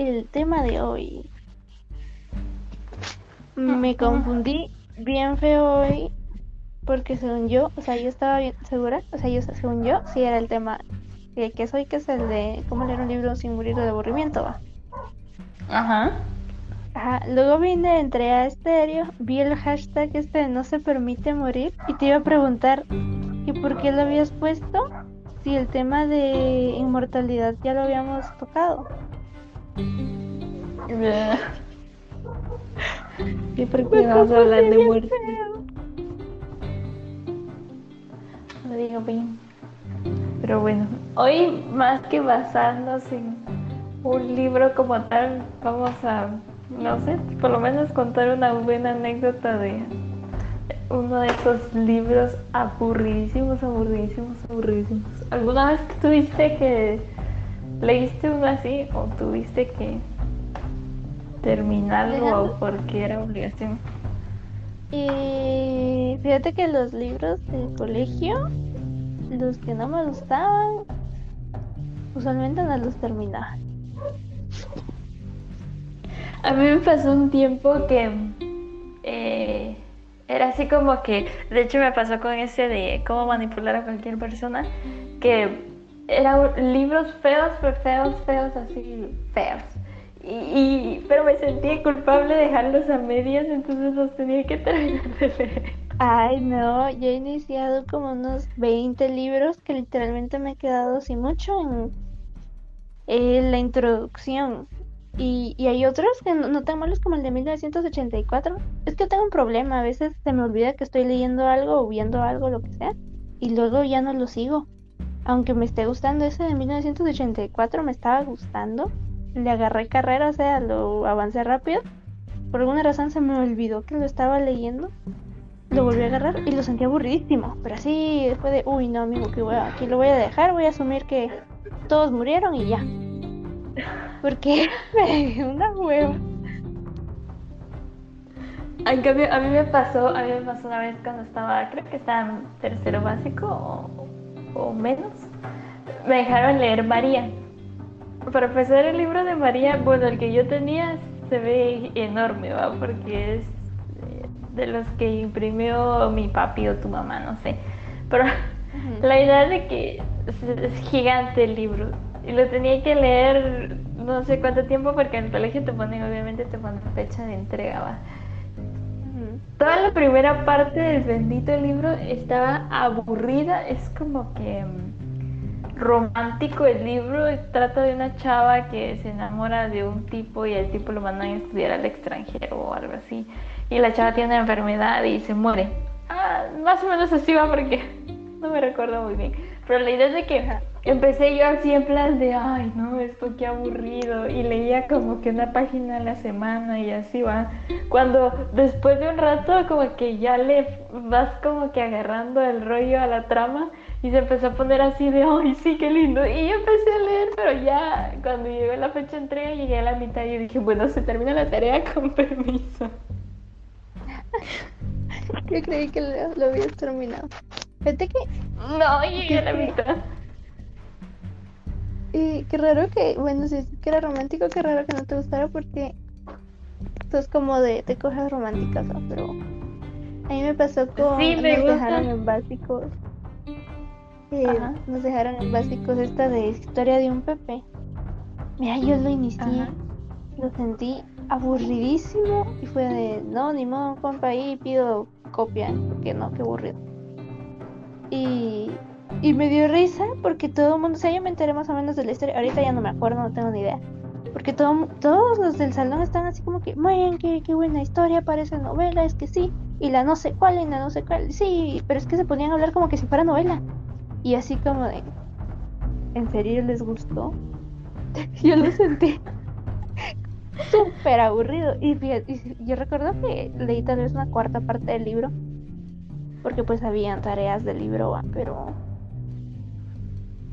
el tema de hoy. Me confundí bien feo hoy porque según yo, o sea, yo estaba bien segura, o sea, yo según yo, sí era el tema que, que soy, que es el de cómo leer un libro sin morir de aburrimiento, ¿va? Ajá. Ajá, luego vine, entré a Estéreo, vi el hashtag este de no se permite morir y te iba a preguntar ¿y por qué lo habías puesto si el tema de inmortalidad ya lo habíamos tocado. ¿Y por qué vamos a hablar de muerte? No digo bien. Pero bueno, hoy más que basarnos en un libro como tal, vamos a, no sé, por lo menos contar una buena anécdota de uno de esos libros aburridísimos, aburridísimos, aburridísimos. ¿Alguna vez tuviste que leíste uno así o tuviste que terminarlo o porque era obligación? Y fíjate que los libros del colegio, los que no me gustaban, usualmente no los terminaba. A mí me pasó un tiempo que eh, era así como que, de hecho me pasó con ese de cómo manipular a cualquier persona, que eran libros feos, feos, feos, así, feos. Y, pero me sentía culpable de dejarlos a medias, entonces los tenía que terminar de leer. Ay, no, yo he iniciado como unos 20 libros que literalmente me he quedado sin mucho en, la introducción. Y, y hay otros que no, tan malos como el de 1984. Es que tengo un problema, a veces se me olvida que estoy leyendo algo o viendo algo, lo que sea, y luego ya no lo sigo. Aunque me esté gustando ese de 1984, me estaba gustando. Le agarré carrera, o sea, lo avancé rápido. Por alguna razón se me olvidó que lo estaba leyendo. Lo volví a agarrar y lo sentí aburridísimo. Pero así después de, uy, no, amigo, que voy a, aquí lo voy a dejar, voy a asumir que todos murieron y ya. Porque me una hueva. En cambio, a mí me pasó, a mí me pasó una vez cuando estaba, creo que estaba en tercero básico o, menos, me dejaron leer María. Para empezar el libro de María, bueno, el que yo tenía se ve enorme, ¿va? Porque es eh, de los que imprimió mi papi o tu mamá, no sé. Pero la idea de que es gigante el libro y lo tenía que leer no sé cuánto tiempo porque en el colegio te ponen, obviamente te ponen fecha de entrega, ¿va? Toda la primera parte del bendito libro estaba aburrida, es como que mm, romántico el libro, trata de una chava que se enamora de un tipo y el tipo lo mandan a estudiar al extranjero o algo así, y la chava tiene una enfermedad y se muere. Ah, más o menos así va porque no me recuerdo muy bien, pero la idea es de que empecé yo así en plan de, ay, no, esto qué aburrido. Y leía como que una página a la semana y así va. Cuando después de un rato como que ya le vas como que agarrando el rollo a la trama y se empezó a poner así de, ay, sí, qué lindo. Y yo empecé a leer, pero ya cuando llegó la fecha de entrega llegué a la mitad y dije, bueno, se termina la tarea con permiso. Yo creí que lo, lo habías terminado. Fíjate que... No, llegué a la mitad. Y qué raro que, bueno, si es que era romántico, qué raro que no te gustara porque esto es como de, de cosas románticas, ¿no? Pero a mí me pasó con... Sí, me nos dejaron en básicos. Eh, nos dejaron en básicos esta de historia de un Pepe. Mira, yo lo inicié, lo sentí aburridísimo y fue de, no, ni modo, compa, ahí pido copia, porque no, qué aburrido. Y y me dio risa porque todo el mundo, o sea, yo me enteré más o menos de la historia. Ahorita ya no me acuerdo, no tengo ni idea. Porque todo, todos los del salón están así como que, muy qué, qué buena historia, parece novela, es que sí. Y la no sé cuál, y la no sé cuál, sí, pero es que se ponían a hablar como que si fuera novela. Y así como de, ¿en serio les gustó? yo lo sentí súper aburrido. Y, y yo recuerdo que leí tal vez una cuarta parte del libro. Porque pues habían tareas del libro, pero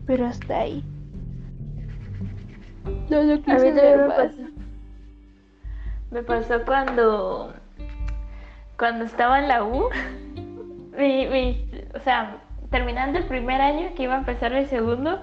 pero hasta ahí. No lo A mí me pasó. Me pasó cuando cuando estaba en la U, mi, o sea, terminando el primer año que iba a empezar el segundo,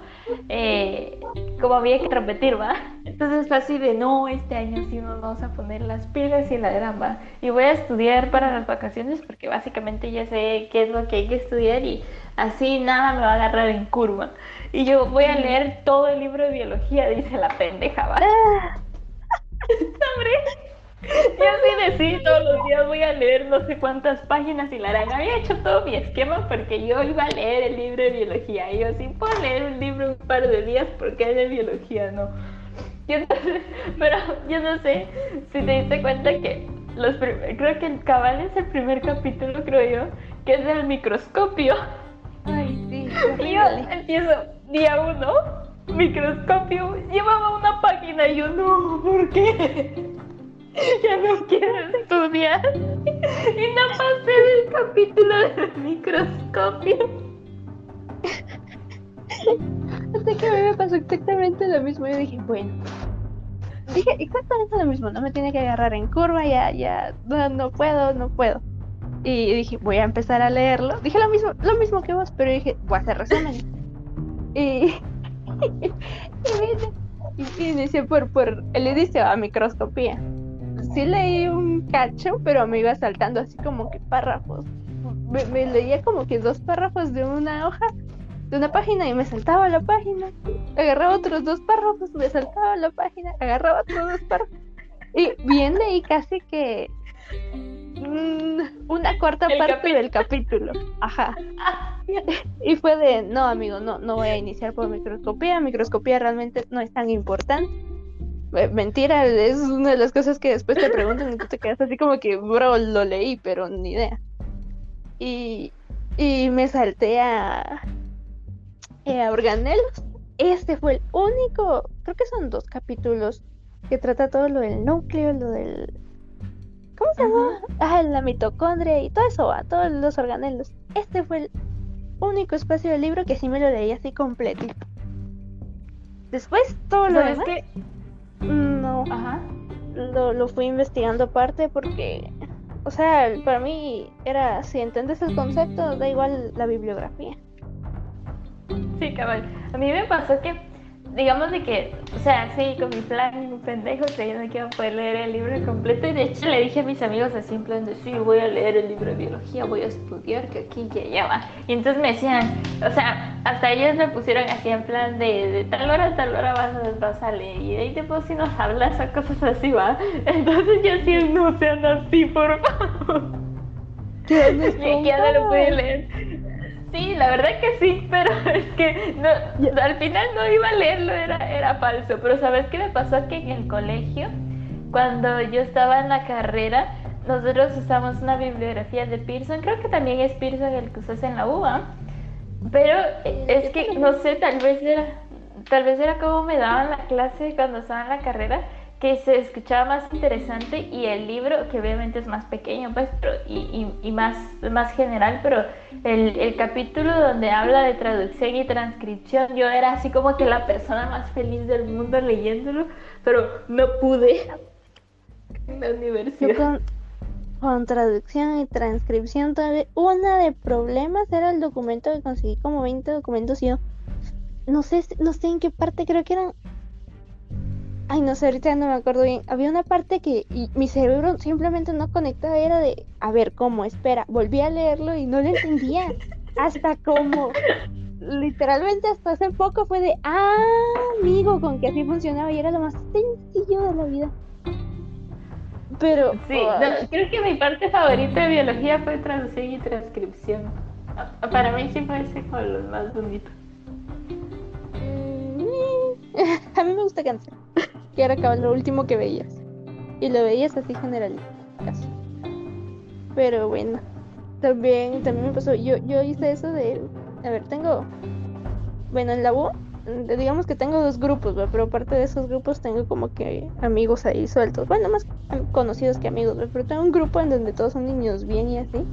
eh, como había que repetir, ¿va? Entonces Entonces fue así de, no, este año sí nos vamos a poner las pilas y la drama. Y voy a estudiar para las vacaciones porque básicamente ya sé qué es lo que hay que estudiar y así nada me va a agarrar en curva. Y yo voy a leer todo el libro de biología, dice la pendeja, ¿va? Hombre. Yo así decí, todos los días voy a leer no sé cuántas páginas y la harán. Había hecho todo mi esquema porque yo iba a leer el libro de biología. Y yo sí puedo leer un libro un par de días porque es de biología, no. pero yo no sé si te diste cuenta que los creo que el cabal es el primer capítulo, creo yo, que es del microscopio. Ay, sí. Y yo empiezo día uno, microscopio, llevaba una página y yo no, ¿por qué? ya no quiero estudiar. Y no pasé del capítulo del microscopio. Hasta que a mí me pasó exactamente lo mismo. Yo dije, bueno. Dije exactamente lo mismo. No me tiene que agarrar en curva, ya, ya. No, no puedo, no puedo. Y dije, voy a empezar a leerlo. Dije lo mismo, lo mismo que vos, pero dije, voy a hacer resumen. Y. y, y, inicié por, por el inicio a microscopía sí leí un cacho, pero me iba saltando así como que párrafos. Me, leía como que dos párrafos de una hoja, de una página y me saltaba la página. Agarraba otros dos párrafos, me saltaba la página, agarraba otros dos párrafos. Y bien leí casi que una cuarta parte del capítulo. Ajá. Y fue de, no, amigo, no, no voy a iniciar por microscopía. Microscopía realmente no es tan importante mentira, es una de las cosas que después te preguntan y tú te quedas así como que, bro, lo leí, pero ni idea. Y, y me salté a, eh, a Organelos. Este fue el único, creo que son dos capítulos que trata todo lo del núcleo, lo del... ¿Cómo se llama? Ah, la mitocondria y todo eso, a todos los organelos. Este fue el único espacio del libro que sí me lo leí así completito. Después todo lo demás... Que no. Ajá. Lo, lo fui investigando aparte porque, o sea, para mí era, si entiendes el concepto, da igual la bibliografía. Sí, cabal. A mí me pasó que digamos de que, o sea, sí, con mi plan pendejo que iba a poder leer el libro completo y de hecho le dije a mis amigos así en plan de, sí, voy a leer el libro de biología, voy a estudiar, que aquí, que allá va. Y entonces me decían, o sea, hasta ellos me pusieron así en plan de, de tal hora a tal hora vas, vas a leer y de ahí después si nos hablas o cosas así, va. Entonces yo sí, no sean así, por favor. ¿Qué ya no lo pude leer. Sí, la verdad que sí, pero es que no, al final no iba a leerlo, era, era falso. Pero ¿sabes qué me pasó? Que en el colegio, cuando yo estaba en la carrera, nosotros usamos una bibliografía de Pearson, creo que también es Pearson el que usas en la UA, pero es que, no sé, tal vez era, tal vez era como me daban la clase cuando estaba en la carrera, que se escuchaba más interesante y el libro, que obviamente es más pequeño, pues, y, y, más, más general, pero el, el, capítulo donde habla de traducción y transcripción, yo era así como que la persona más feliz del mundo leyéndolo, pero no pude en la universidad. Con, con, traducción y transcripción, todavía una de problemas era el documento que conseguí como 20 documentos y yo no sé, no sé en qué parte, creo que eran Ay, no sé, ahorita no me acuerdo bien. Había una parte que mi cerebro simplemente no conectaba, era de, a ver, ¿cómo? Espera, volví a leerlo y no lo entendía. hasta como, literalmente hasta hace poco fue de, ah, amigo, con que así funcionaba y era lo más sencillo de la vida. Pero... Sí, creo que mi parte favorita de biología fue traducción y transcripción. Para mí sí fue ese como lo más bonito. Mm, a mí me gusta cantar que era lo último que veías. Y lo veías así general, casi. Pero bueno, también, también me pasó, yo, yo hice eso de, a ver, tengo, bueno, en la U, digamos que tengo dos grupos, pero aparte de esos grupos tengo como que amigos ahí sueltos, bueno, más conocidos que amigos, pero tengo un grupo en donde todos son niños bien y así.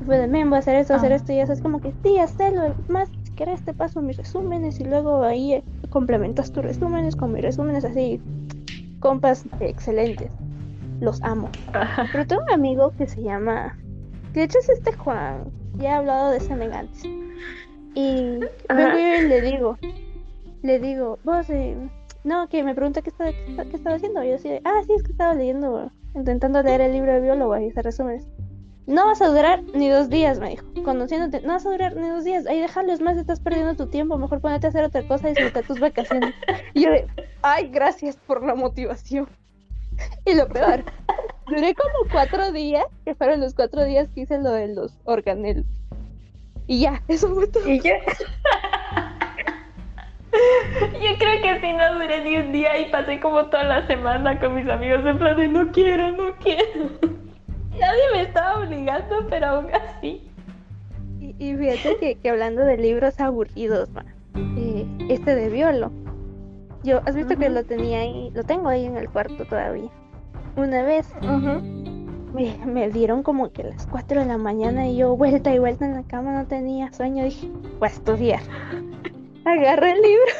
Y fue de, men, voy a hacer esto, hacer esto, y eso es como que, sí, hazlo, más, si quieres te paso mis resúmenes y luego ahí complementas tus resúmenes con mis resúmenes así, compas excelentes, los amo. Pero tengo un amigo que se llama, de hecho es este Juan, ya he hablado de semejantes. Y y le digo, le digo, vos, eh, no, que me pregunta qué estaba, qué, estaba haciendo. Y yo así, ah, sí, es que estaba leyendo, intentando leer el libro de biólogo y se resume. No vas a durar ni dos días, me dijo. Conociéndote, no vas a durar ni dos días. Ahí déjalo, más, estás perdiendo tu tiempo. Mejor ponete a hacer otra cosa y disfrutar tus vacaciones. Y yo de, ay, gracias por la motivación. Y lo peor, duré como cuatro días, que fueron los cuatro días que hice lo de los organelos. Y ya, eso fue todo. ¿Y ya? Yo creo que si no duré ni un día y pasé como toda la semana con mis amigos en plan de no quiero, no quiero. Obligando, pero aún así. Y, fíjate que, hablando de libros aburridos, eh, este de Violo. Yo, ¿has visto que lo tenía ahí? Lo tengo ahí en el cuarto todavía. Una vez me, me, dieron como que las 4 de la mañana y yo vuelta y vuelta en la cama, no tenía sueño. Dije, voy a estudiar. Agarré el libro.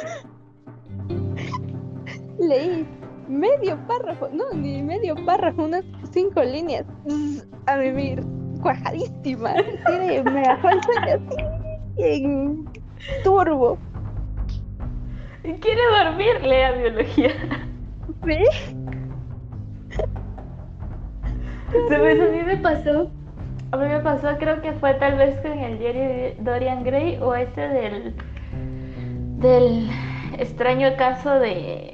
Leí medio párrafo, no, ni medio párrafo, unas cinco líneas. A vivir cuajadísima. me bajó el así en turbo. ¿Quiere dormir? Lea biología. ¿Sí? ¿Sabes? A mí me pasó. A mí me pasó, creo que fue tal vez con el diario Dorian Gray o ese del. del extraño caso de.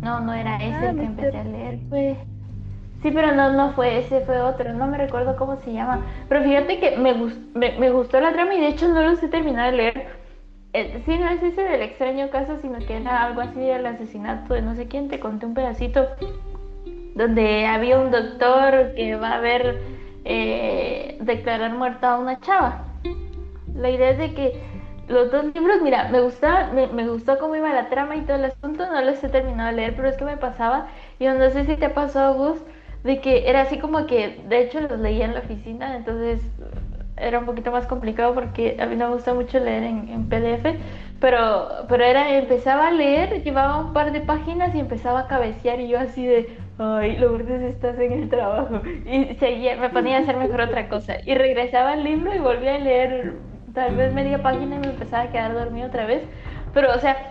No, no era ese ah, que empecé a leer. Fue. Sí, pero no, no fue ese, fue otro. No me recuerdo cómo se llama. Pero fíjate que me, me, me gustó la trama y de hecho no los he terminado de leer. Eh, sí, no es ese del extraño caso, sino que era algo así del asesinato de no sé quién. Te conté un pedacito donde había un doctor que va a ver eh, declarar muerta a una chava. La idea es de que los dos libros, mira, me gusta, me, gustó cómo iba la trama y todo el asunto, no los he terminado de leer, pero es que me pasaba, y no sé si te a vos, de que era así como que, de hecho los leía en la oficina, entonces era un poquito más complicado porque a mí no me gusta mucho leer en, PDF, pero, pero era, empezaba a leer, llevaba un par de páginas y empezaba a cabecear y yo así de, ay, Lourdes, estás en el trabajo. Y seguía, me ponía a hacer mejor otra cosa. Y regresaba al libro y volvía a leer tal vez media página y me empezaba a quedar dormido otra vez. Pero, o sea,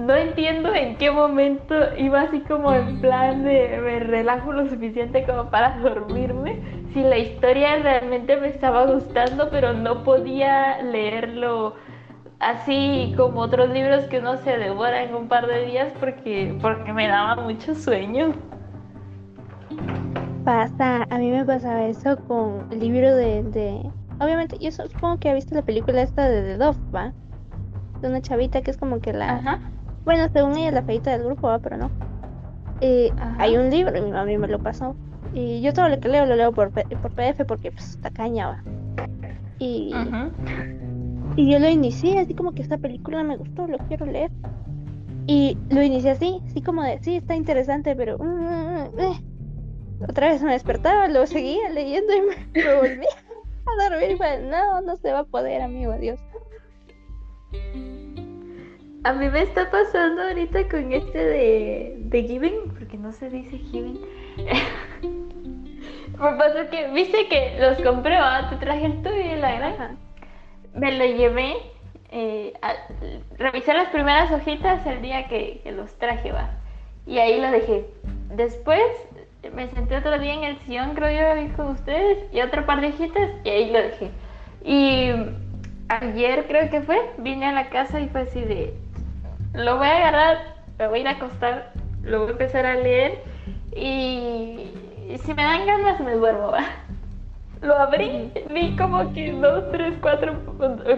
no entiendo en qué momento iba así como en plan de me relajo lo suficiente como para dormirme. Si la historia realmente me estaba gustando, pero no podía leerlo así como otros libros que uno se devora en un par de días porque, porque me daba mucho sueño. Pasa, a mí me pasaba eso con el libro de, de... Obviamente, yo supongo que ha visto la película esta de The Dove, ¿va? De una chavita que es como que la... Ajá bueno, según ella la feita del grupo, pero no. Eh, hay un libro y mi mamá me lo pasó. Y yo todo lo que leo lo leo por, por PDF porque pues está caña, Y, y yo lo inicié así como que esta película me gustó, lo quiero leer. Y lo inicié así, así como de, sí, está interesante, pero... Mm, mm, mm, eh". Otra vez me despertaba, lo seguía leyendo y me, volví a dormir y fue, no, no se va a poder, amigo, adiós. A mí me está pasando ahorita con este de, de Given, porque no se dice Given. me pasó que, viste que los compré, te traje el tuyo y la granja. Me lo llevé, eh, revisé las primeras hojitas el día que, los traje, va. Y ahí lo dejé. Después me senté otro día en el sillón, creo yo, con ustedes, y otro par de hojitas, y ahí lo dejé. Y ayer creo que fue, vine a la casa y fue así de, lo voy a agarrar, me voy a ir a acostar, lo voy a empezar a leer y, si me dan ganas me duermo, ¿va? Lo abrí, vi como que dos, tres, cuatro,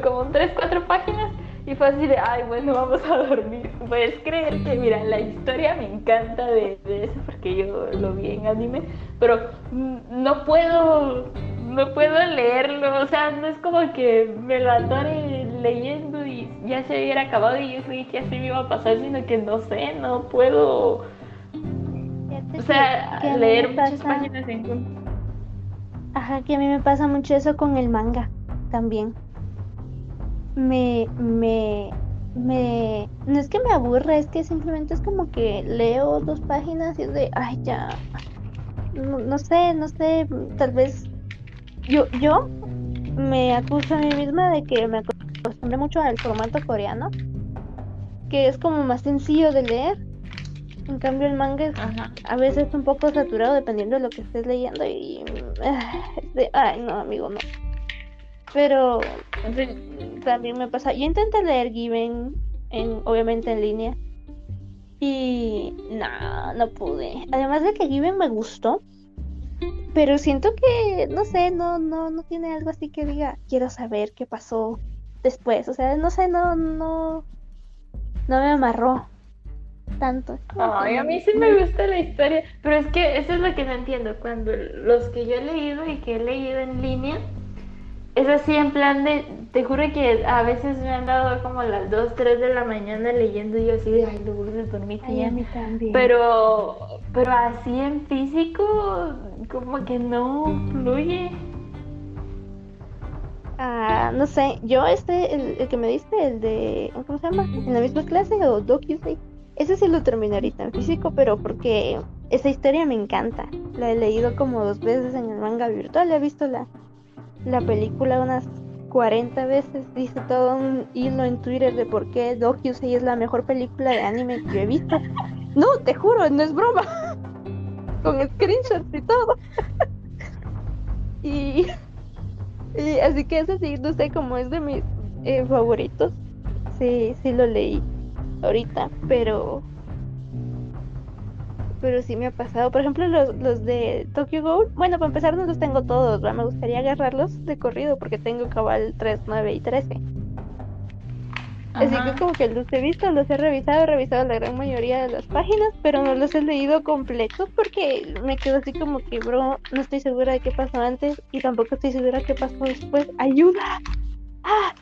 como tres, cuatro páginas y fue así de, ay, bueno, vamos a dormir. Puedes creer que, mira, la historia me encanta de, de eso porque yo lo vi en anime, pero no puedo no puedo leerlo, o sea, no es como que me lo adore leyendo y ya se hubiera acabado y yo creí que así me iba a pasar, sino que no sé, no puedo, o sea, leer muchas páginas en Ajá, que a mí me pasa mucho eso con el manga también. Me, me, me, no es que me aburre, es que simplemente es como que leo dos páginas y es de, ay, ya, no sé, no sé, tal vez yo, yo me acuso a mí misma de que me acostumbré mucho al formato coreano. que es como más sencillo de leer. En cambio el manga es a veces un poco saturado dependiendo de lo que estés leyendo y... Ah, ay, no, amigo, no. Pero también me pasa... Yo intenté leer Given, en, obviamente en línea. Y no, no pude. Además de que Given me gustó. Pero siento que, no sé, no, no, no tiene algo así que diga, quiero saber qué pasó después. O sea, no sé, no, no, no me amarró tanto. Ay, a mí sí me gusta la historia, pero es que eso es lo que no entiendo. Cuando los que yo he leído y que he leído en línea, es así en plan de, te juro que a veces me han dado como las 2, 3 de la mañana leyendo y yo así de, ay, no de dormir ay, a mí también. Pero, pero así en físico, como que no fluye. No sé, yo este, el, que me diste, el de, ¿cómo se llama? En la misma clase o DocuSay, ese sí lo terminé ahorita en físico, pero porque esa historia me encanta. La he leído como dos veces en el manga virtual, he visto la, la película unas 40 veces. Dice todo un hilo en Twitter de por qué DocuSay es la mejor película de anime que he visto. No, te juro, no es broma. Con screenshots y todo. y y así que ese sí, no sé, cómo es de mis eh, favoritos. Sí, sí lo leí ahorita, pero pero sí me ha pasado. Por ejemplo, los, los de Tokyo Ghoul, bueno, para empezar no los tengo todos, me gustaría agarrarlos de corrido porque tengo cabal 3, 9 y 13. Así que como que los he visto, los he revisado, he revisado la gran mayoría de las páginas, pero no los he leído completos porque me quedo así como que, bro, no estoy segura de qué pasó antes y tampoco estoy segura de qué pasó después. ¡Ayuda! ¡Ah!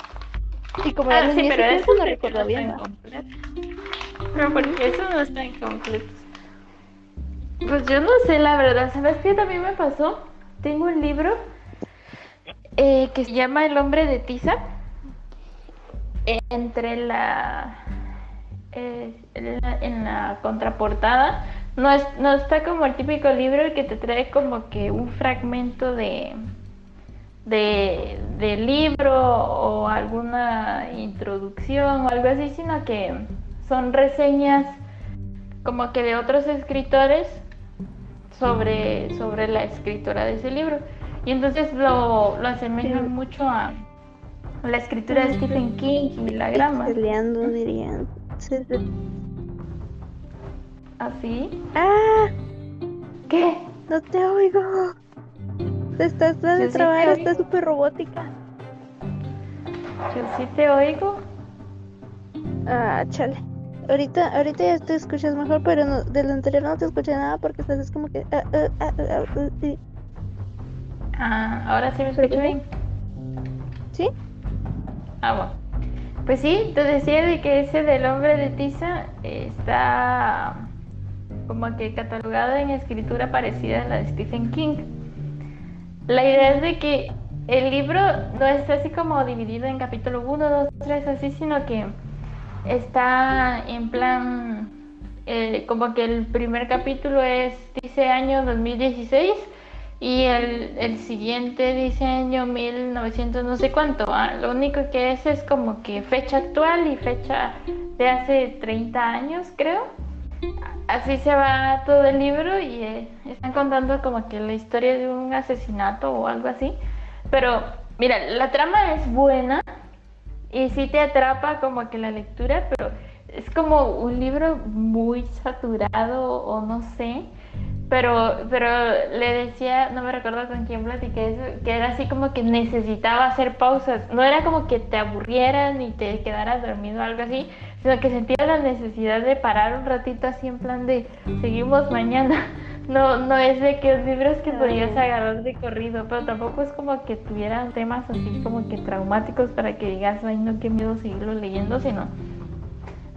Y como ah, sí, pero eso no recuerdo bien. Pero porque eso no está incompleto. Pues yo no sé, la verdad. ¿Sabes qué también me pasó? Tengo un libro eh, que se llama El hombre de Tiza entre la, eh, en la contraportada no, es, no está como el típico libro que te trae como que un fragmento de, de, libro o alguna introducción o algo así, sino que son reseñas como que de otros escritores sobre, sobre la escritora de ese libro. Y entonces lo, lo asemejan mucho a, la escritura de Stephen King y la grama. Peleando, dirían. ¿Así? ¿Ah. ¿Qué? No te oigo. Te estás de trabajar, está súper robótica. Yo sí te oigo. Ah, chale. Ahorita, ahorita ya te escuchas mejor, pero no, de lo anterior no te escuché nada porque estás como que. Ah, ah, ah, ah, ah ahora sí me escucho bien. ¿Sí? Ah, bueno. Pues sí, te decía de que ese del hombre de tiza está como que catalogado en escritura parecida a la de Stephen King. La idea es de que el libro no está así como dividido en capítulo 1, 2, 3, así, sino que está en plan, eh, como que el primer capítulo es, dice año 2016 y el, el siguiente diseño 1900 no sé cuánto. Ah, lo único que es es como que fecha actual y fecha de hace 30 años, creo. Así se va todo el libro y eh, están contando como que la historia de un asesinato o algo así. Pero mira, la trama es buena y sí te atrapa como que la lectura, pero es como un libro muy saturado o no sé pero, pero le decía, no me recuerdo con quién platiqué eso, que era así como que necesitaba hacer pausas. No era como que te aburrieras ni te quedaras dormido o algo así, sino que sentía la necesidad de parar un ratito así en plan de seguimos mañana. No, no es de que los libros que podías agarrar de corrido, pero tampoco es como que tuvieran temas así como que traumáticos para que digas, ay no, qué miedo seguirlo leyendo, sino,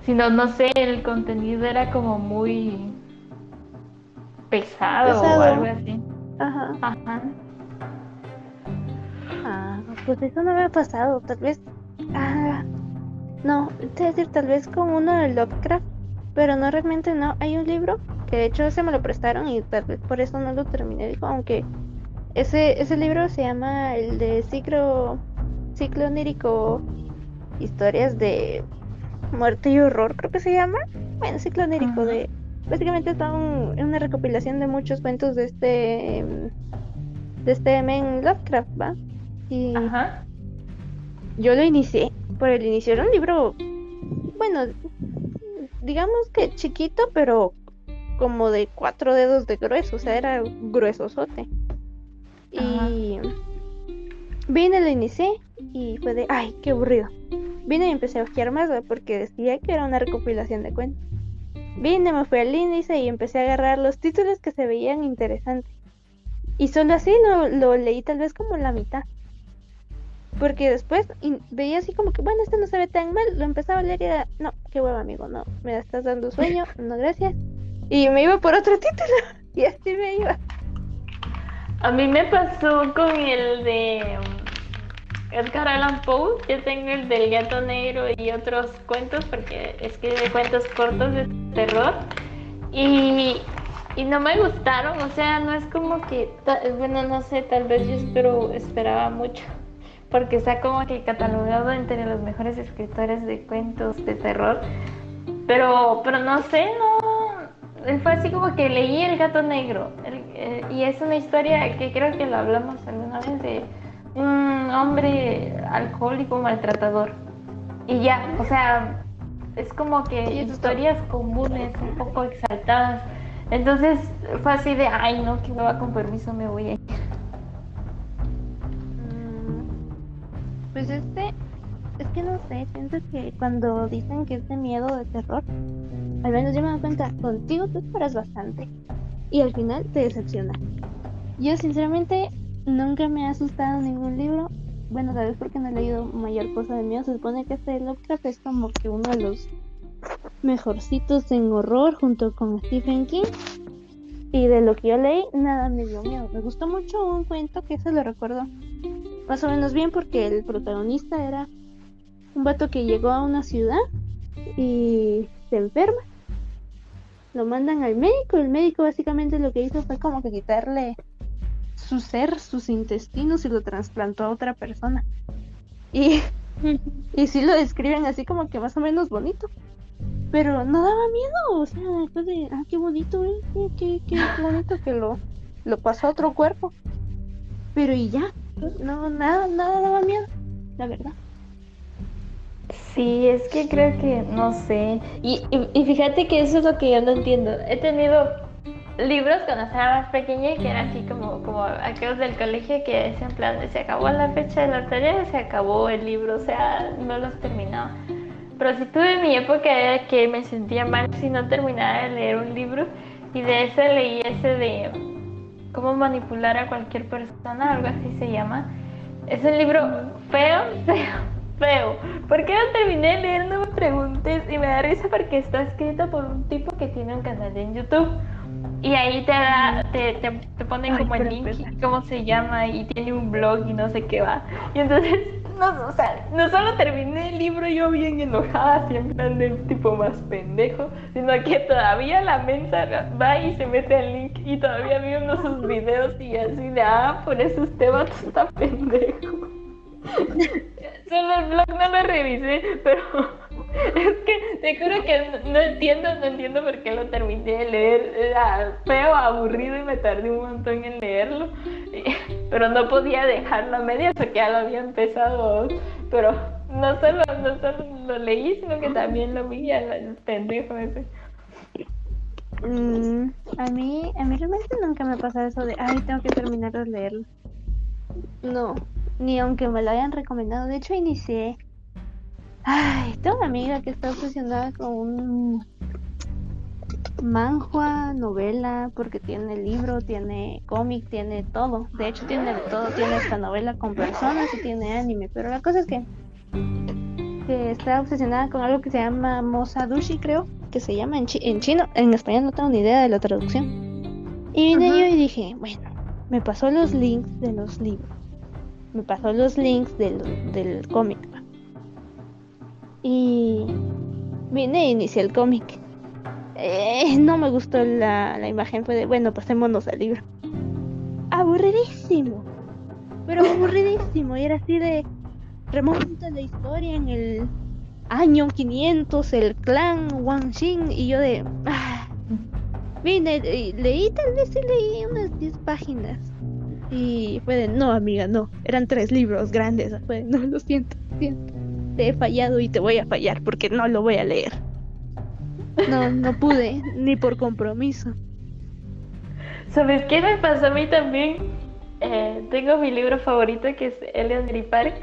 sino no sé, el contenido era como muy pesado, o algo así. Ajá. Ajá. Ah, pues eso no me ha pasado. Tal vez. Ah, no, te decir, tal vez con uno de Lovecraft. Pero no, realmente no. Hay un libro que de hecho se me lo prestaron y tal vez por eso no lo terminé. Dijo, aunque ese, ese libro se llama el de ciclo, ciclo onírico, historias de Muerte y Horror, creo que se llama. Bueno, ciclo onírico de... Básicamente está en una recopilación de muchos cuentos de este... De este men Lovecraft, ¿va? Y Ajá. yo lo inicié por el inicio. Era un libro, bueno, digamos que chiquito, pero como de cuatro dedos de grueso, o sea, era gruesosote. Y vine, lo inicié y fue de, ay, qué aburrido. Vine y empecé a ojear más, ¿va? porque decía que era una recopilación de cuentos. Vine, me fui al índice y empecé a agarrar los títulos que se veían interesantes. Y solo así lo, lo leí tal vez como la mitad. Porque después veía así como que, bueno, este no se ve tan mal. Lo empezaba a leer y era, no, qué hueva, amigo, no, me estás dando sueño, no, gracias. Y me iba por otro título. Y así me iba. A mí me pasó con el de um, Edgar Allan Poe. Yo tengo el del gato negro y otros cuentos, porque es que de cuentos cortos de terror. Y, y no me gustaron, o sea, no es como que, bueno, no sé, tal vez yo espero, esperaba mucho. Porque está como que catalogado entre los mejores escritores de cuentos de terror. Pero, pero no sé, no. Fue así como que leí El gato negro. eh, y es una historia que creo que lo hablamos alguna vez de un hombre alcohólico maltratador. Y ya, o sea, es como que Sí, eso está- historias comunes, un poco exaltadas. Entonces fue así de, ay, no, que va con permiso, me voy a ir. Mm, Pues este, es que no sé, siento que cuando dicen que es de miedo, de terror, al menos yo me doy cuenta, contigo tú esperas bastante y al final te decepciona. Yo sinceramente nunca me ha asustado ningún libro, bueno, tal vez porque no he leído mayor cosa de miedo, se supone que este Lovecraft es como que uno de los mejorcitos en horror junto con Stephen King. Y de lo que yo leí, nada me dio miedo. Me gustó mucho un cuento que se lo recuerdo más o menos bien porque el protagonista era un vato que llegó a una ciudad y se enferma. Lo mandan al médico. El médico básicamente lo que hizo fue como que quitarle su ser, sus intestinos y lo trasplantó a otra persona. Y, y sí lo describen así como que más o menos bonito. Pero no daba miedo, o sea, después de, ah, qué bonito, ¿eh? qué, qué, qué, bonito que lo, lo pasó a otro cuerpo. Pero y ya, no, nada, nada daba miedo, la verdad. Sí, es que creo que no sé. Y, y, y fíjate que eso es lo que yo no entiendo. He tenido libros cuando estaba más pequeña que eran así como, como aquellos del colegio que decían en plan se acabó la fecha de la tarea, se acabó el libro, o sea, no los terminaba. Pero sí tuve mi época que me sentía mal si no terminaba de leer un libro y de ese leí ese de cómo manipular a cualquier persona, algo así se llama. Es un libro feo, feo, feo. ¿Por qué no terminé de leer? No me preguntes. Y me da risa porque está escrito por un tipo que tiene un canal en YouTube. Y ahí te da, te, te, te ponen Ay, como el link y cómo se llama y tiene un blog y no sé qué va. Y entonces, no, o sea, no solo terminé el libro yo bien enojada, siempre ando el tipo más pendejo, sino que todavía la mensa va y se mete al link y todavía vi uno de sus videos y así de, ah, por eso este vato está pendejo. Solo el blog no lo revisé, pero es que te juro que no, entiendo, no entiendo por qué lo terminé de leer. Era feo, aburrido y me tardé un montón en leerlo. Pero no podía dejarlo a medias porque ya lo había empezado. Pero no solo, no solo lo leí, sino que también lo vi al al pendejo ese. Mm, a mí, a mí realmente nunca me pasa eso de, ay, tengo que terminar de leerlo. No, ni aunque me lo hayan recomendado. De hecho, inicié. Ay, tengo una amiga que está obsesionada con un manhua, novela, porque tiene libro, tiene cómic, tiene todo. De hecho, tiene todo. Tiene esta novela con personas y tiene anime. Pero la cosa es que, que está obsesionada con algo que se llama Mosadushi, creo. Que se llama en, chi- en chino. En español no tengo ni idea de la traducción. Y vine yo y dije, bueno, me pasó los links de los libros. Me pasó los links del, del cómic. Y vine e inicié el cómic. Eh, no me gustó la, la imagen, fue de, bueno, pasémonos al libro. Aburridísimo. Pero aburridísimo. Y era así de, remonta la historia en el año 500, el clan Wang Xin, y yo de, ah, vine, leí, tal vez sí leí unas 10 páginas. Y fue no, amiga, no, eran tres libros grandes. Fue no, lo siento, siento, te he fallado y te voy a fallar porque no lo voy a leer. No, no pude, ni por compromiso. ¿Sabes qué me pasó a mí también? Eh, tengo mi libro favorito que es Eleanor Park,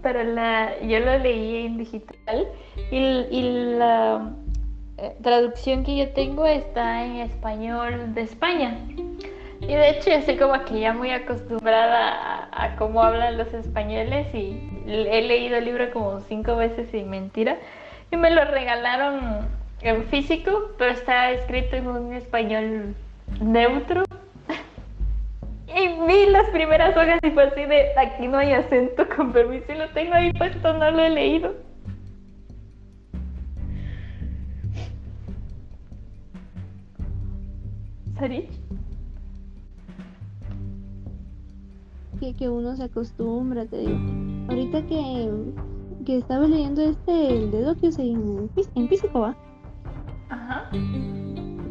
pero la, yo lo leí en digital y, y la eh, traducción que yo tengo está en español de España. Y de hecho yo estoy como que ya muy acostumbrada a, cómo hablan los españoles y he leído el libro como cinco veces sin mentira. Y me lo regalaron en físico, pero está escrito en un español neutro. Y vi las primeras hojas y fue así de, aquí no hay acento, con permiso, y lo tengo ahí puesto, no lo he leído. Sarich. Que, que uno se acostumbra, te digo. Ahorita que, que estaba leyendo este, el de Dokius en, en físico, ¿va? Ajá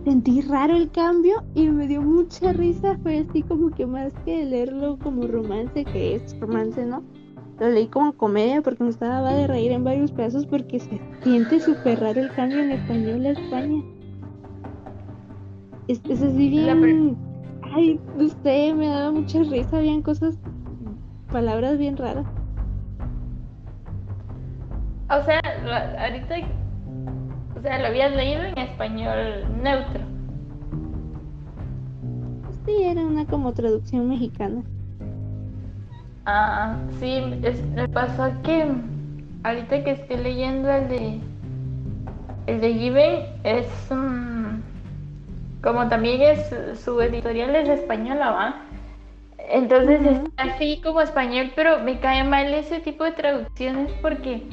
sentí raro el cambio y me dio mucha risa. Fue así como que más que leerlo como romance, que es romance, ¿no? Lo leí como comedia porque me estaba de reír en varios pedazos porque se siente súper raro el cambio en español a España. Es, es así bien... Ay, usted me daba mucha risa, habían cosas, palabras bien raras. O sea, ahorita o sea, lo habías leído en español neutro. Sí, era una como traducción mexicana. Ah, sí, me pasó que ahorita que estoy leyendo el de el de Given es como también es su editorial es española, ¿va? Entonces es así como español, pero me cae mal ese tipo de traducciones porque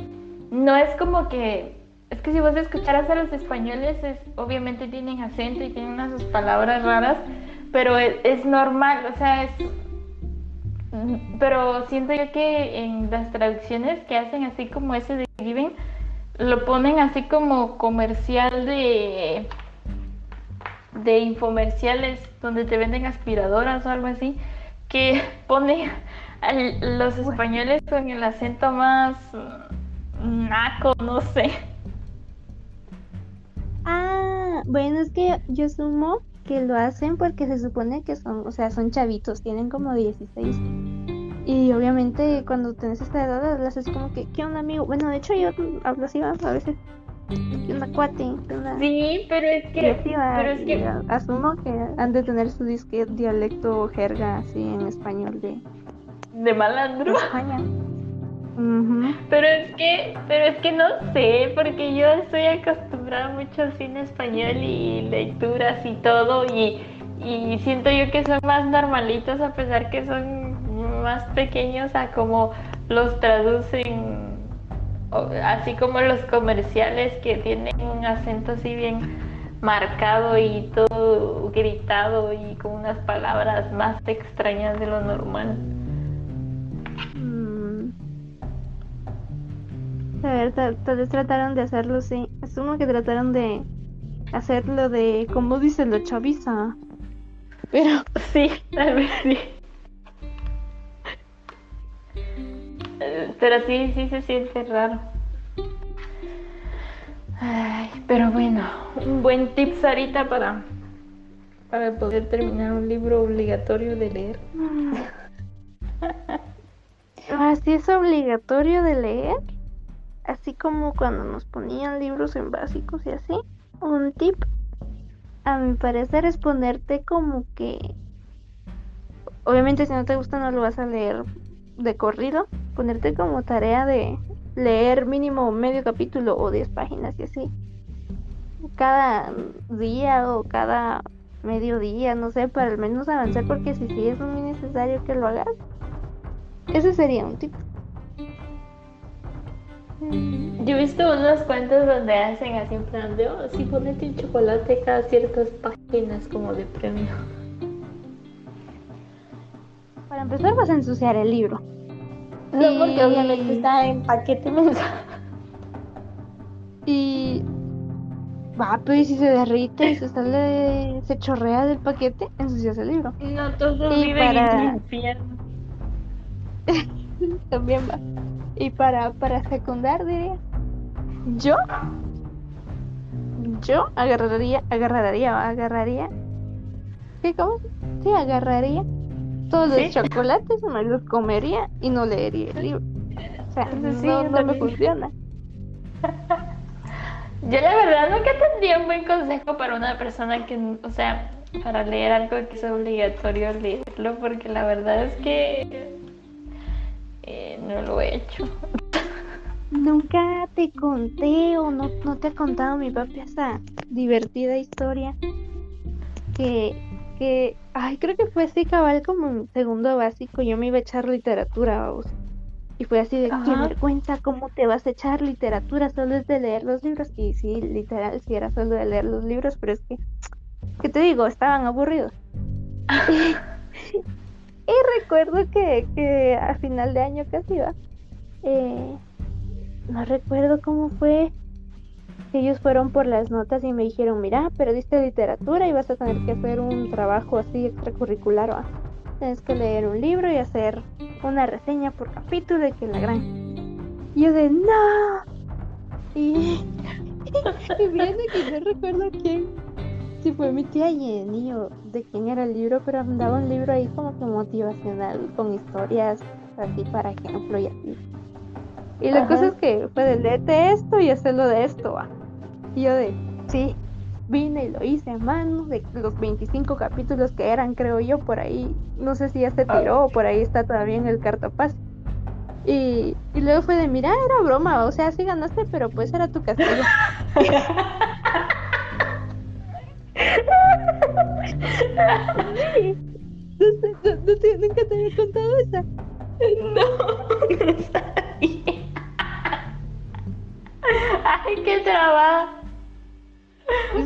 no es como que es que si vos escucharas a los españoles, es, obviamente tienen acento y tienen unas palabras raras, pero es, normal, o sea, es... Pero siento yo que en las traducciones que hacen así como ese de Given, lo ponen así como comercial de de infomerciales donde te venden aspiradoras o algo así, que pone a los españoles con el acento más naco, no sé. Ah, bueno, es que yo asumo que lo hacen porque se supone que son, o sea, son chavitos, tienen como 16. Y obviamente cuando tenés esta edad, hablas así como que, ¿qué onda, amigo? Bueno, de hecho yo hablo así a veces. ¿Qué onda, cuate? Sí, pero es que... pero es que... Asumo que han de tener su disque dialecto o jerga así en español de... De malandro. Pero es que, pero es que no sé, porque yo estoy acostumbrada mucho al cine español y lecturas y todo, y, y siento yo que son más normalitos a pesar que son más pequeños a como los traducen, así como los comerciales que tienen un acento así bien marcado y todo gritado y con unas palabras más extrañas de lo normal. A ver, tal, vez trataron de hacerlo, sí. Asumo que trataron de hacerlo de, como dice la chaviza. Pero. Sí, tal vez sí. Pero sí, sí se siente raro. Ay, pero bueno, un buen tip, Sarita, para, para poder terminar un libro obligatorio de leer. ¿Así es obligatorio de leer? así como cuando nos ponían libros en básicos y así, un tip a mi parecer es ponerte como que obviamente si no te gusta no lo vas a leer de corrido, ponerte como tarea de leer mínimo medio capítulo o 10 páginas y así. Cada día o cada medio día, no sé, para al menos avanzar porque si sí es muy necesario que lo hagas. Ese sería un tip. Yo he visto unos cuentos donde hacen así en plan de, oh, sí, ponete un chocolate cada ciertas páginas como de premio. Para empezar vas a ensuciar el libro. No, porque obviamente está en paquete mensual. Y va, pero si se derrite y se sale, se chorrea del paquete, ensucias el libro. No, todos y para... en el infierno. También va. Y para, para secundar, diría. Yo. Yo agarraría, agarraría, agarraría. ¿Qué cómo? Sí, agarraría todos los chocolates, me los comería y no leería el libro. O sea, no, no me funciona. Yo la verdad nunca tendría un buen consejo para una persona que, o sea, para leer algo que es obligatorio leerlo, porque la verdad es que eh, no lo he hecho. Nunca te conté o no, no te ha contado mi papi esa divertida historia que, que, ay, creo que fue así cabal como en segundo básico, yo me iba a echar literatura, vamos. Y fue así de, qué vergüenza, ¿cómo te vas a echar literatura? Solo es de leer los libros. Y sí, literal, sí era solo de leer los libros, pero es que, ¿qué te digo? Estaban aburridos. y, recuerdo que, que a final de año casi iba, eh, no recuerdo cómo fue, ellos fueron por las notas y me dijeron, mira, perdiste literatura y vas a tener que hacer un trabajo así extracurricular. ¿va? Tienes que leer un libro y hacer una reseña por capítulo de que la gran. Y yo de no. Y, y viene que no recuerdo quién. Si fue mi tía Jenny o de quién era el libro, pero andaba un libro ahí como que motivacional, con historias así para no fluya así. Y la cosa es que fue leerte esto y hacerlo de esto, va. Y yo de, sí, vine y lo hice a mano de los 25 capítulos que eran, creo yo, por ahí. No sé si ya se tiró o por ahí está todavía en el cartapaz. Y, y luego fue de, mira, era broma, o sea, sí ganaste, pero pues era tu castigo. no, no, nunca te había contado esa. No, no Ay, qué trabajo.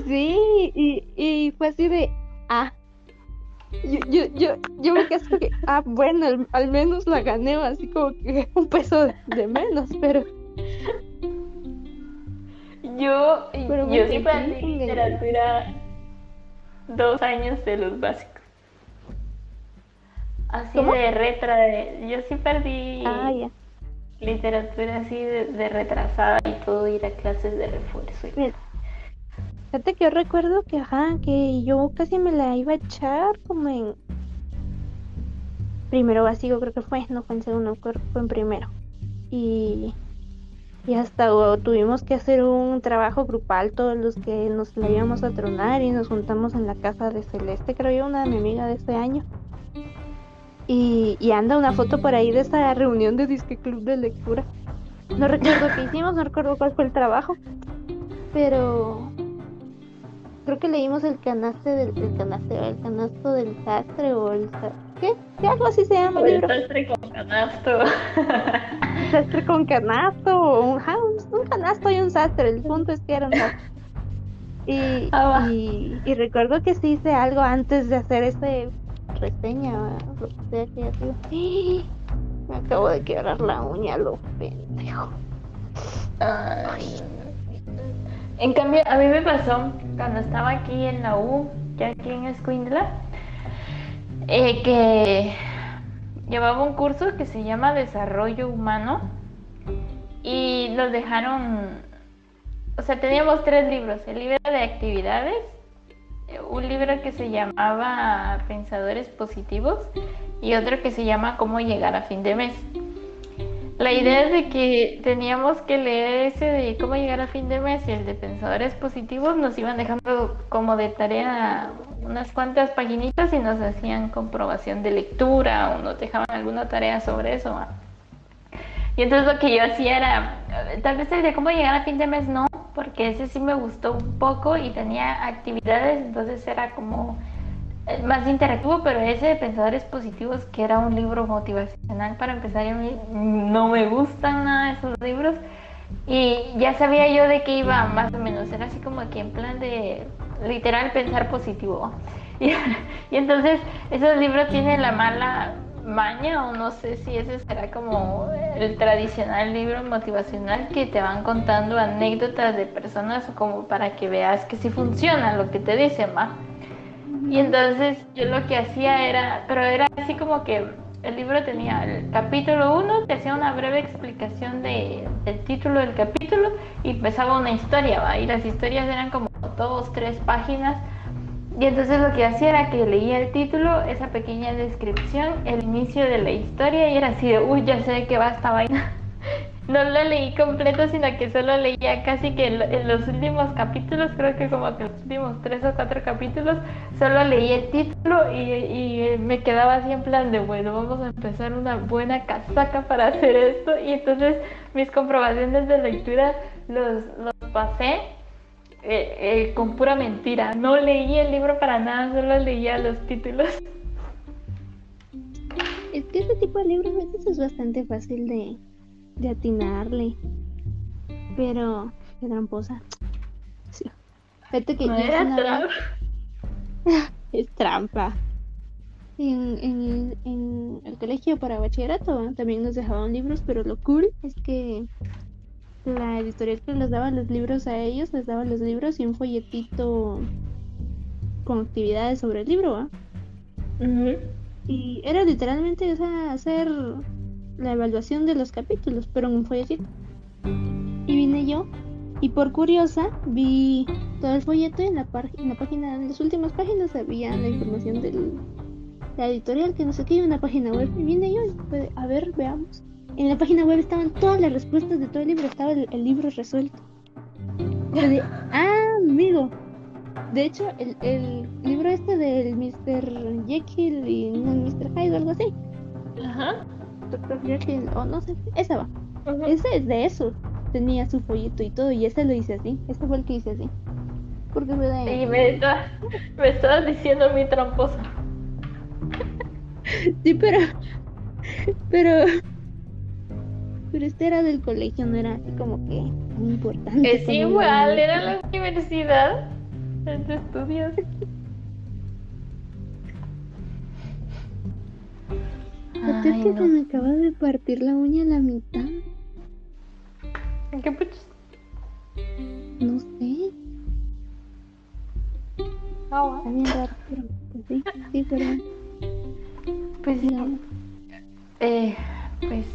Sí, y, y fue así de, ah, yo, yo, yo, yo me quedé que, ah, bueno, al, menos la gané, así como que un peso de, menos, pero... Yo, yo sí perdí literatura dos años de los básicos. Así de retra, de, yo sí perdí ah, literatura así de, retrasada y todo, ir a clases de refuerzo. Fíjate que yo recuerdo que, ajá, que yo casi me la iba a echar como en primero básico, creo que fue, no fue en segundo, fue en primero. Y, y hasta tuvimos que hacer un trabajo grupal, todos los que nos la íbamos a tronar y nos juntamos en la casa de Celeste, creo yo, una de mi amiga de este año. Y, y anda una foto por ahí de esa reunión de Disque Club de Lectura. No recuerdo qué hicimos, no recuerdo cuál fue el trabajo. Pero creo que leímos el canaste del el canaste, el canasto del sastre o el ¿qué? ¿Qué algo así se llama el sastre con canasto. sastre con canasto o un, un, canasto y un sastre, el punto es que era un sastre. Y, ah, y, y, recuerdo que sí hice algo antes de hacer ese reseña, lo que sea que sido. Me acabo de quebrar la uña, lo pendejo. Ay. En cambio, a mí me pasó cuando estaba aquí en la U, ya aquí en Escuindla, eh, que llevaba un curso que se llama Desarrollo Humano y nos dejaron, o sea, teníamos tres libros, el libro de actividades, un libro que se llamaba Pensadores Positivos y otro que se llama Cómo llegar a fin de mes. La idea de que teníamos que leer ese de cómo llegar a fin de mes y el de pensadores positivos nos iban dejando como de tarea unas cuantas paginitas y nos hacían comprobación de lectura o nos dejaban alguna tarea sobre eso. Y entonces lo que yo hacía era, tal vez el de cómo llegar a fin de mes no, porque ese sí me gustó un poco y tenía actividades, entonces era como más interactivo, pero ese de Pensadores Positivos, que era un libro motivacional para empezar, a mí no me gustan nada esos libros. Y ya sabía yo de qué iba más o menos, era así como que en plan de literal pensar positivo. Y, y entonces esos libros tienen la mala maña o no sé si ese será como el tradicional libro motivacional que te van contando anécdotas de personas como para que veas que sí funciona lo que te dicen, ¿va? Y entonces yo lo que hacía era, pero era así como que el libro tenía el capítulo 1, te hacía una breve explicación de, del título del capítulo y empezaba una historia, ¿va? Y las historias eran como dos, tres páginas y entonces lo que hacía era que leía el título, esa pequeña descripción, el inicio de la historia y era así de, uy, ya sé qué va esta vaina. No lo leí completo, sino que solo leía casi que en, los últimos capítulos, creo que como que los últimos tres o cuatro capítulos, solo leí el título y, y me quedaba así en plan de, bueno, vamos a empezar una buena casaca para hacer esto. Y entonces mis comprobaciones de lectura los, los pasé eh, eh, con pura mentira. No leí el libro para nada, solo leía los títulos. Es que ese tipo de libros es bastante fácil de, de atinarle. Pero, qué tramposa. Sí. Fíjate que es trampa. En, en, en, el colegio para bachillerato también nos dejaban libros, pero lo cool es que la editorial que les daba los libros a ellos les daba los libros y un folletito con actividades sobre el libro, Y era literalmente hacer la evaluación de los capítulos, pero en un folletito. Y vine yo y por curiosa vi todo el folleto y en la, en la página, en las últimas páginas había la información de la editorial que no sé qué, y una página web. Y vine yo y a ver, veamos en la página web estaban todas las respuestas de todo el libro, estaba el, libro resuelto. ah, amigo. De hecho, el, libro este del Mr. Jekyll y no, Mr. Hyde o algo así. Ajá. Dr. Jekyll, o no sé, esa va. Ese es de eso. Tenía su folleto y todo, y ese lo hice así. Este fue el que hice así. Porque fue de. Y me, me estabas diciendo mi tramposa. sí, pero. Pero pero este era del colegio, no era así como que muy importante. Es igual, era la universidad de estudios. es que se me acaba de partir la uña a la mitad. ¿En qué puchos? No sé. Ah, Está bien raro, pero pues sí, sí, perdón. Pues sí. Eh, pues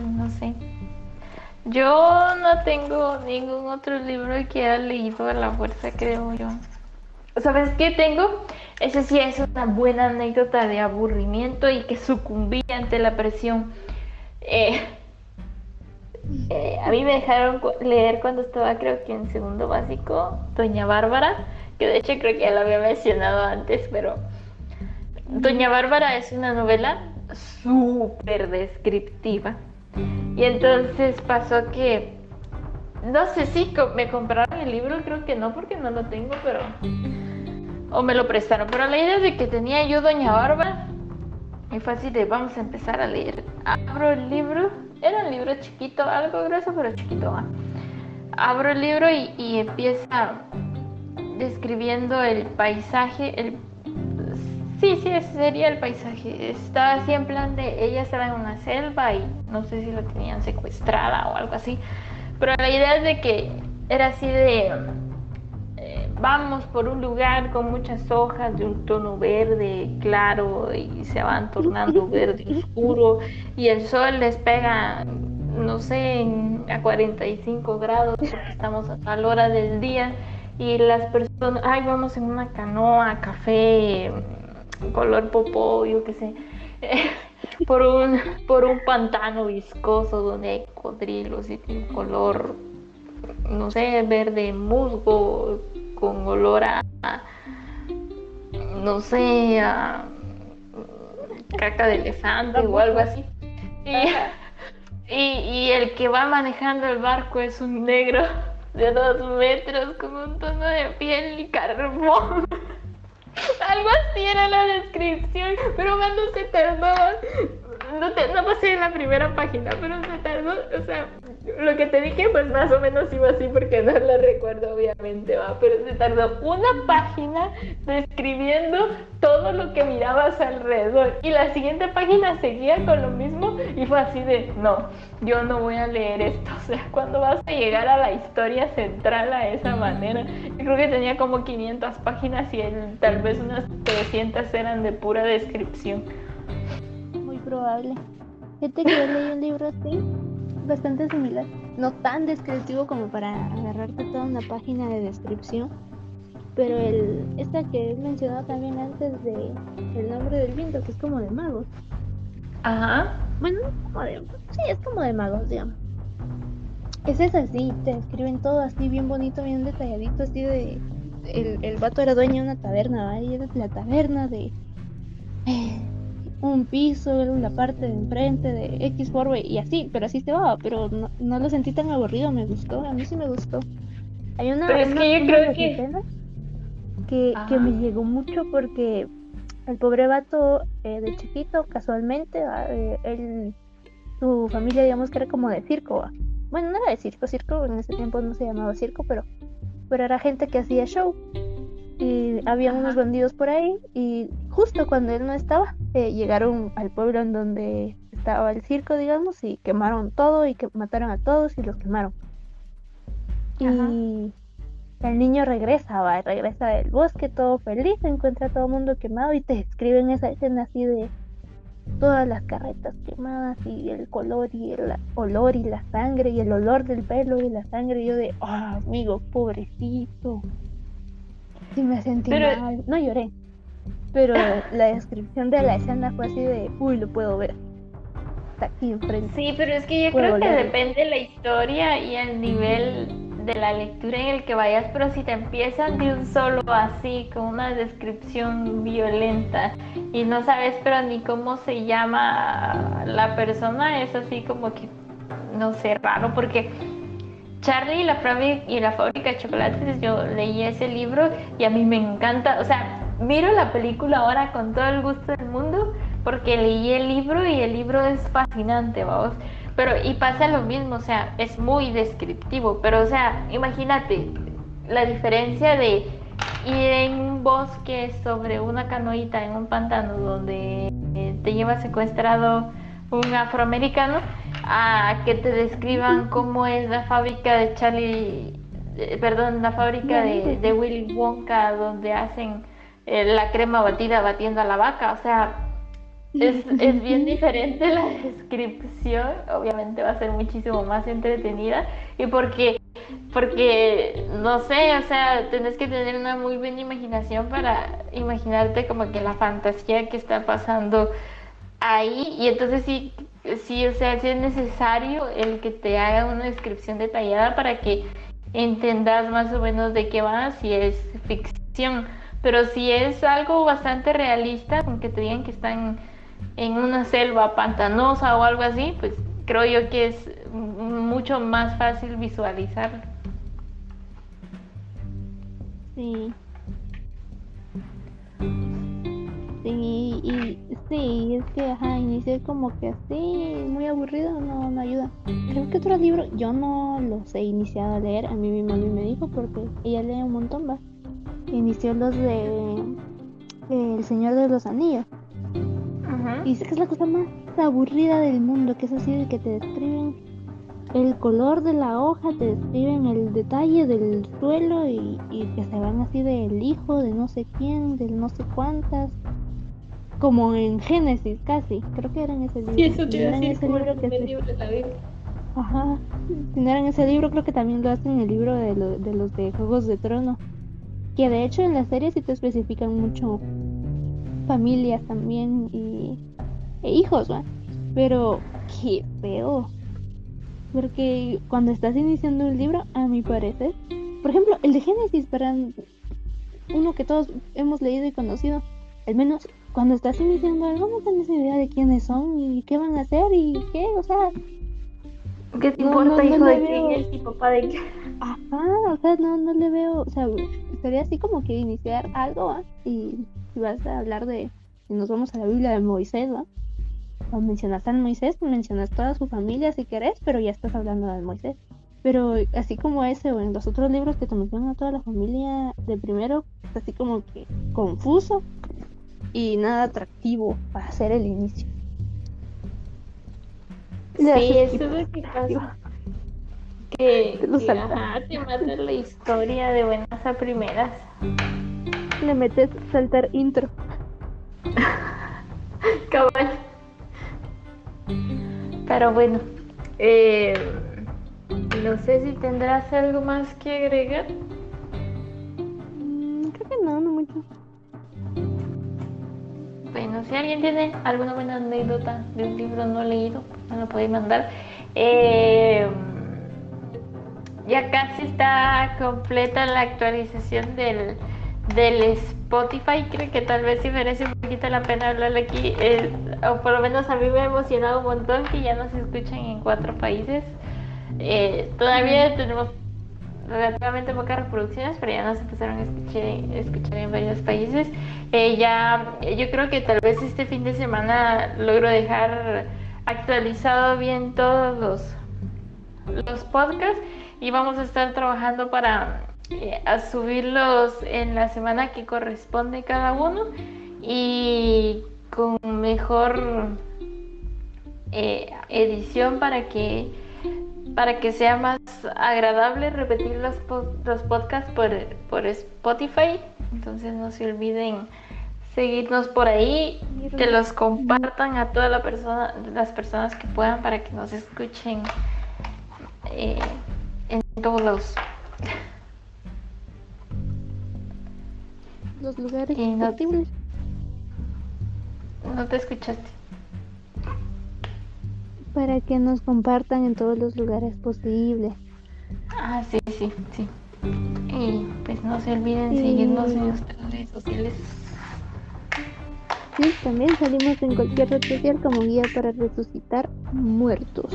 no sé. Yo no tengo ningún otro libro que haya leído a la fuerza, creo yo. ¿Sabes qué tengo? Ese sí es una buena anécdota de aburrimiento y que sucumbí ante la presión. Eh, eh, a mí me dejaron leer cuando estaba creo que en segundo básico, Doña Bárbara, que de hecho creo que ya lo había mencionado antes, pero Doña Bárbara es una novela súper descriptiva y entonces pasó que, no sé si me compraron el libro, creo que no, porque no lo tengo, pero... O me lo prestaron, pero la idea de que tenía yo Doña Bárbara, y fue así de vamos a empezar a leer. Abro el libro, era un libro chiquito, algo grueso, pero chiquito. Abro el libro y, y empieza describiendo el paisaje, el Sí, sí, ese sería el paisaje. Estaba así en plan de ella estaba en una selva y no sé si la tenían secuestrada o algo así. Pero la idea es de que era así de eh, vamos por un lugar con muchas hojas de un tono verde claro y se van tornando verde oscuro y el sol les pega no sé a 45 grados porque estamos a tal hora del día y las personas, ay, vamos en una canoa, café, color popó, yo qué sé, por, un, por un pantano viscoso donde hay cocodrilos y tiene color, no sé, verde musgo, con olor a, no sé, caca de elefante o algo así. Y, y, el que va manejando el barco es un negro de dos metros con un tono de piel y carbón. Algo así era la descripción, pero cuando se no, te, no pasé en la primera página, pero se tardó, o sea, lo que te dije pues más o menos iba así porque no lo recuerdo obviamente, va, pero se tardó una página describiendo todo lo que mirabas alrededor y la siguiente página seguía con lo mismo y fue así de, no, yo no voy a leer esto, o sea, cuando vas a llegar a la historia central a esa manera, yo creo que tenía como 500 páginas y el, tal vez unas 300 eran de pura descripción probable. Fíjate que yo leí un libro así, bastante similar. No tan descriptivo como para agarrarte toda una página de descripción. Pero el, esta que he mencionado también antes de El nombre del viento, que es como de magos. Ajá. Bueno, como de, sí, es como de magos, digamos. Ese es así, te escriben todo así bien bonito, bien detalladito, así de... El, el vato era dueño de una taberna, Y era la taberna de... Eh, un piso, la parte de enfrente de X forma y así, pero así se va, pero no, lo sentí tan aburrido, me gustó, a mí sí me gustó. Hay una, pero es que yo creo que... que... que me llegó mucho porque el pobre vato eh, de chiquito, casualmente, eh, él, su familia digamos que era como de circo, bueno, no era de circo, circo en ese tiempo no se llamaba circo, pero, pero era gente que hacía show. Y había unos bandidos por ahí y justo cuando él no estaba eh, llegaron al pueblo en donde estaba el circo digamos y quemaron todo y que mataron a todos y los quemaron y el niño regresa va regresa del bosque todo feliz encuentra a todo el mundo quemado y te escriben esa escena así de todas las carretas quemadas y el color y el olor y la sangre y el olor del pelo y la sangre y yo de ah amigo pobrecito Sí, me sentí mal. No lloré. Pero la descripción de la escena fue así de, uy, lo puedo ver. Está aquí enfrente. Sí, pero es que yo creo que depende la historia y el nivel de la lectura en el que vayas, pero si te empiezan de un solo así, con una descripción violenta y no sabes pero ni cómo se llama la persona, es así como que, no sé, raro, porque Charlie y la, y la fábrica de chocolates, yo leí ese libro y a mí me encanta, o sea, miro la película ahora con todo el gusto del mundo porque leí el libro y el libro es fascinante, vamos. Pero, y pasa lo mismo, o sea, es muy descriptivo, pero, o sea, imagínate la diferencia de ir en un bosque sobre una canoita en un pantano donde eh, te lleva secuestrado un afroamericano a que te describan cómo es la fábrica de Charlie, eh, perdón, la fábrica de, de, Willy Wonka donde hacen eh, la crema batida batiendo a la vaca, o sea, es, es, bien diferente la descripción, obviamente va a ser muchísimo más entretenida y porque, porque, no sé, o sea, tenés que tener una muy buena imaginación para imaginarte como que la fantasía que está pasando ahí y entonces sí sí, o sea, sí es necesario el que te haga una descripción detallada para que entendas más o menos de qué va, si es ficción. Pero si es algo bastante realista, con que te digan que están en una selva pantanosa o algo así, pues creo yo que es mucho más fácil visualizar. Sí. Sí, y sí, es que ajá, iniciar como que así, muy aburrido, no, no ayuda. Creo que otro libro, yo no los he iniciado a leer, a mí mi mami me dijo porque ella lee un montón, va. Inició los de, El Señor de los Anillos. Y dice que es la cosa más aburrida del mundo, que es así de que te describen el color de la hoja, te describen el detalle del suelo y, y que se van así del hijo, de no sé quién, del no sé cuántas como en Génesis casi, creo que era en ese libro. Sí, eso te en ese libro que se... libro Ajá, si no era en ese libro, creo que también lo hacen en el libro de, de los de Juegos de Trono. Que de hecho en la serie sí te especifican mucho familias también y e hijos, ¿va? Pero qué feo. Porque cuando estás iniciando un libro, a mi parecer, por ejemplo, el de Génesis, para uno que todos hemos leído y conocido, al menos cuando estás iniciando algo no tienes idea de quiénes son y qué van a hacer y qué, o sea... ¿Qué te importa, hijo de quién es y papá de qué? Ajá, o sea, no, no le veo, o sea, sería así como que iniciar algo, ¿ah? Y vas a hablar de, si nos vamos a la Biblia de Moisés, ¿va? mencionas al Moisés, mencionas toda su familia si querés, pero ya estás hablando del Moisés. Pero así como ese o en los otros libros que te mencionan a toda la familia de primero, es así como que confuso y nada atractivo para hacer el inicio. Sí, eso es lo que pasa. Que, que ajá, te mata la historia de buenas a primeras. Le metes saltar intro. Cabal. Pero bueno, eh, no sé si tendrás algo más que agregar. Mm, creo que no, no mucho. Bueno, si alguien tiene alguna buena anécdota de un libro no leído, pues me lo podéis mandar. Eh, ya casi está completa la actualización del, del Spotify. Creo que tal vez sí merece un poquito la pena hablar aquí. Eh, o por lo menos a mí me ha emocionado un montón que ya nos escuchan en cuatro países. Eh, todavía tenemos relativamente pocas reproducciones, pero ya nos empezaron a escuchar, escuchar en varios países. Eh, ya, yo creo que tal vez este fin de semana logro dejar actualizado bien todos los, los podcasts y vamos a estar trabajando para eh, subirlos en la semana que corresponde cada uno y con mejor edición para que para que sea más agradable repetir los, los podcasts por, por Spotify. Entonces no se olviden seguirnos por ahí, que los compartan a todas la persona, las personas que puedan para que nos escuchen eh, en todos los, los lugares no, no te escuchaste para que nos compartan en todos los lugares posibles. Ah, sí, sí, sí. Y pues no se olviden seguirnos en nuestras redes sociales. Sí, también salimos en cualquier red social como guía para resucitar muertos.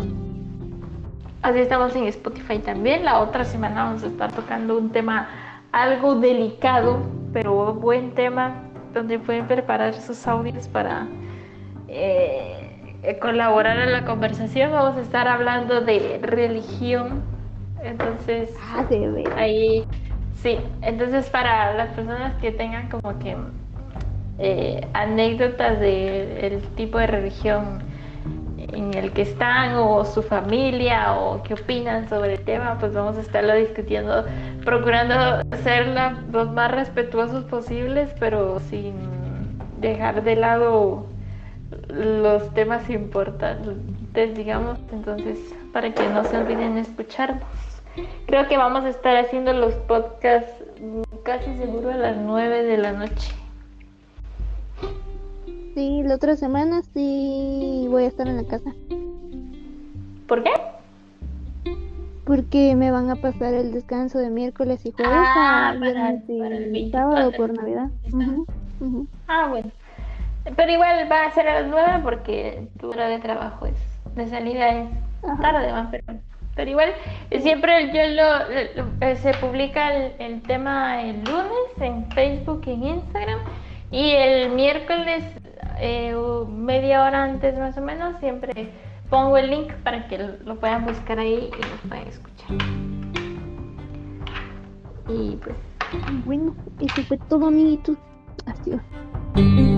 Así estamos en Spotify también. La otra semana vamos a estar tocando un tema algo delicado, pero buen tema, donde pueden preparar sus audios para eh, colaborar en la conversación. Vamos a estar hablando de religión. Entonces, ah, ahí, sí. Entonces, para las personas que tengan como que eh, anécdotas del tipo de religión en el que están o su familia o qué opinan sobre el tema, pues vamos a estarlo discutiendo, procurando ser los más respetuosos posibles, pero sin dejar de lado los temas importantes, digamos, entonces para que no se olviden escucharnos. Creo que vamos a estar haciendo los podcasts casi seguro a las 9 de la noche. Sí, la otra semana sí voy a estar en la casa. ¿Por qué? Porque me van a pasar el descanso de miércoles y jueves ah, a viernes y sábado por Navidad. Ah, bueno. Pero igual va a ser a las 9 porque tu hora de trabajo es de salida es tarde más, pero, pero igual siempre yo lo, eh, se publica el, tema el lunes en Facebook y en Instagram y el miércoles eh, media hora antes más o menos siempre pongo el link para que lo puedan buscar ahí y lo puedan escuchar. Y pues bueno, eso fue todo amiguitos. Adiós.